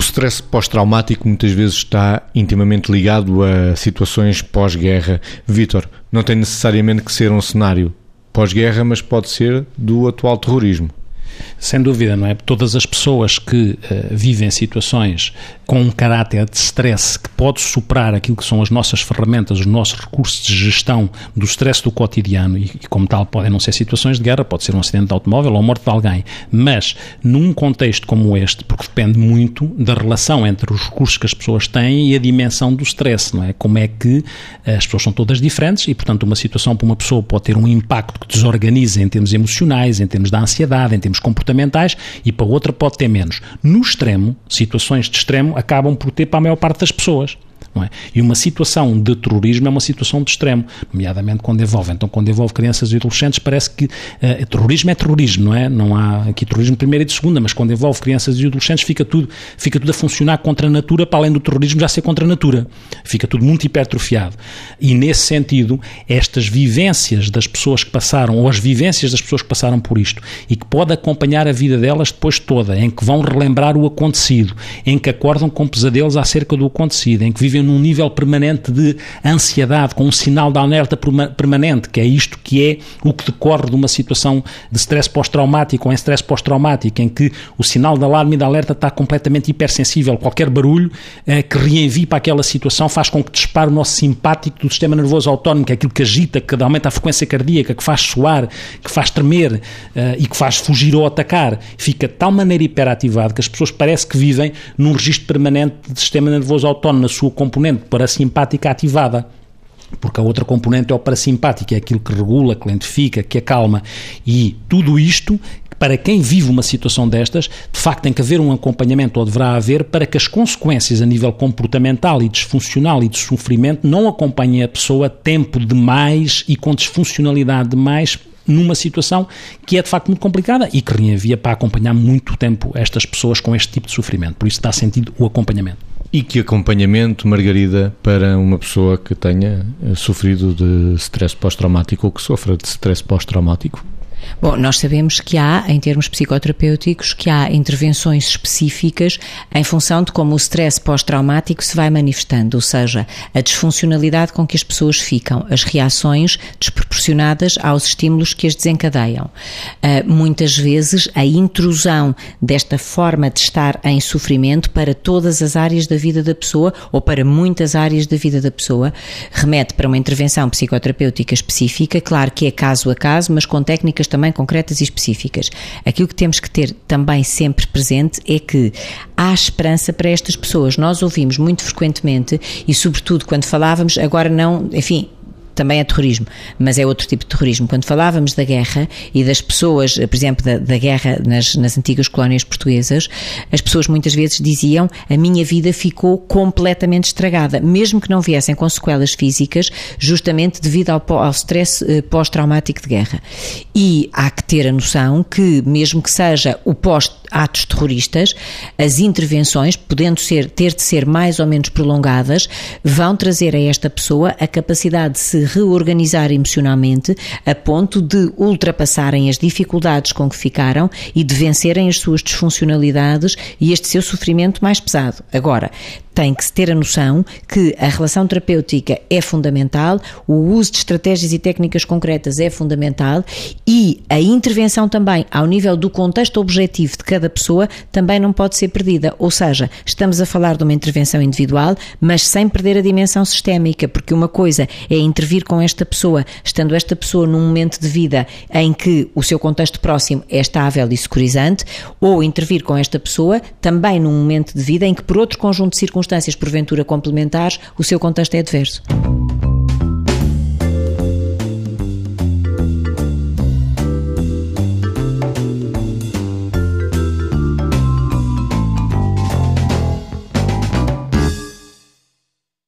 stress pós-traumático muitas vezes está intimamente ligado a situações pós-guerra. Vítor, não tem necessariamente que ser um cenário pós-guerra, mas pode ser do atual terrorismo. Sem dúvida, não é? Todas as pessoas que uh, vivem situações com um caráter de stress que pode superar aquilo que são as nossas ferramentas, os nossos recursos de gestão do stress do cotidiano e, e como tal, podem não ser situações de guerra, pode ser um acidente de automóvel ou a morte de alguém, mas num contexto como este, porque depende muito da relação entre os recursos que as pessoas têm e a dimensão do stress, não é? Como é que eh, as pessoas são todas diferentes e, portanto, uma situação para uma pessoa pode ter um impacto que desorganiza em termos emocionais, em termos da ansiedade, em termos comportamentais e para outra pode ter menos. No extremo, situações de extremo acabam por ter para a maior parte das pessoas. É? E uma situação de terrorismo é uma situação de extremo, nomeadamente quando envolve. Então, quando envolve crianças e adolescentes, parece que uh, terrorismo é terrorismo, não é? Não há aqui terrorismo de primeira e de segunda, mas quando envolve crianças e adolescentes, fica tudo, fica tudo a funcionar contra a natura, para além do terrorismo já ser contra a natura. Fica tudo muito hipertrofiado. E nesse sentido, estas vivências das pessoas que passaram, ou as vivências das pessoas que passaram por isto, e que pode acompanhar a vida delas depois toda, em que vão relembrar o acontecido, em que acordam com pesadelos acerca do acontecido, em que vivem num nível permanente de ansiedade, com um sinal de alerta permanente, que é isto que é o que decorre de uma situação de stress pós-traumático ou em stress pós-traumático, em que o sinal de alarme e de alerta está completamente hipersensível. Qualquer barulho eh, que reenvie para aquela situação faz com que dispare o nosso simpático do sistema nervoso autónomo, que é aquilo que agita, que aumenta a frequência cardíaca, que faz suar, que faz tremer eh, e que faz fugir ou atacar. Fica de tal maneira hiperativado que as pessoas parece que vivem num registro permanente de sistema nervoso autónomo, na sua componente parasimpática ativada porque a outra componente é o parasimpático, é aquilo que regula, que lentifica, que acalma. E tudo isto, para quem vive uma situação destas, de facto tem que haver um acompanhamento, ou deverá haver, para que as consequências a nível comportamental e disfuncional e de sofrimento não acompanhem a pessoa tempo demais e com disfuncionalidade demais numa situação que é de facto muito complicada e que reenvia para acompanhar muito tempo estas pessoas com este tipo de sofrimento. Por isso dá sentido o acompanhamento. E que acompanhamento, Margarida, para uma pessoa que tenha sofrido de stress pós-traumático ou que sofra de stress pós-traumático? Bom, nós sabemos que há, em termos psicoterapêuticos, que há intervenções específicas em função de como o stress pós-traumático se vai manifestando, ou seja, a disfuncionalidade com que as pessoas ficam, as reações desproporcionadas aos estímulos que as desencadeiam. Uh, muitas vezes a intrusão desta forma de estar em sofrimento para todas as áreas da vida da pessoa ou para muitas áreas da vida da pessoa remete para uma intervenção psicoterapêutica específica, claro que é caso a caso, mas com técnicas também concretas e específicas. Aquilo que temos que ter também sempre presente é que há esperança para estas pessoas. Nós ouvimos muito frequentemente e, sobretudo, quando falávamos, agora não, enfim, também é terrorismo, mas é outro tipo de terrorismo. Quando falávamos da guerra e das pessoas, por exemplo, da, da guerra nas, nas antigas colónias portuguesas, as pessoas muitas vezes diziam a minha vida ficou completamente estragada, mesmo que não viessem com sequelas físicas, justamente devido ao, ao stress eh, pós-traumático de guerra. E há que ter a noção que, mesmo que seja o pós-atos terroristas, as intervenções, podendo ser, ter de ser mais ou menos prolongadas, vão trazer a esta pessoa a capacidade de se reorganizar emocionalmente a ponto de ultrapassarem as dificuldades com que ficaram e de vencerem as suas disfuncionalidades e este seu sofrimento mais pesado. Agora, tem que ter a noção que a relação terapêutica é fundamental, o uso de estratégias e técnicas concretas é fundamental e a intervenção também ao nível do contexto objetivo de cada pessoa também não pode ser perdida. Ou seja, estamos a falar de uma intervenção individual, mas sem perder a dimensão sistémica, porque uma coisa é intervir com esta pessoa, estando esta pessoa num momento de vida em que o seu contexto próximo é estável e securizante, ou intervir com esta pessoa também num momento de vida em que, por outro conjunto de circunstâncias, circunstâncias porventura complementares, o seu contexto é adverso.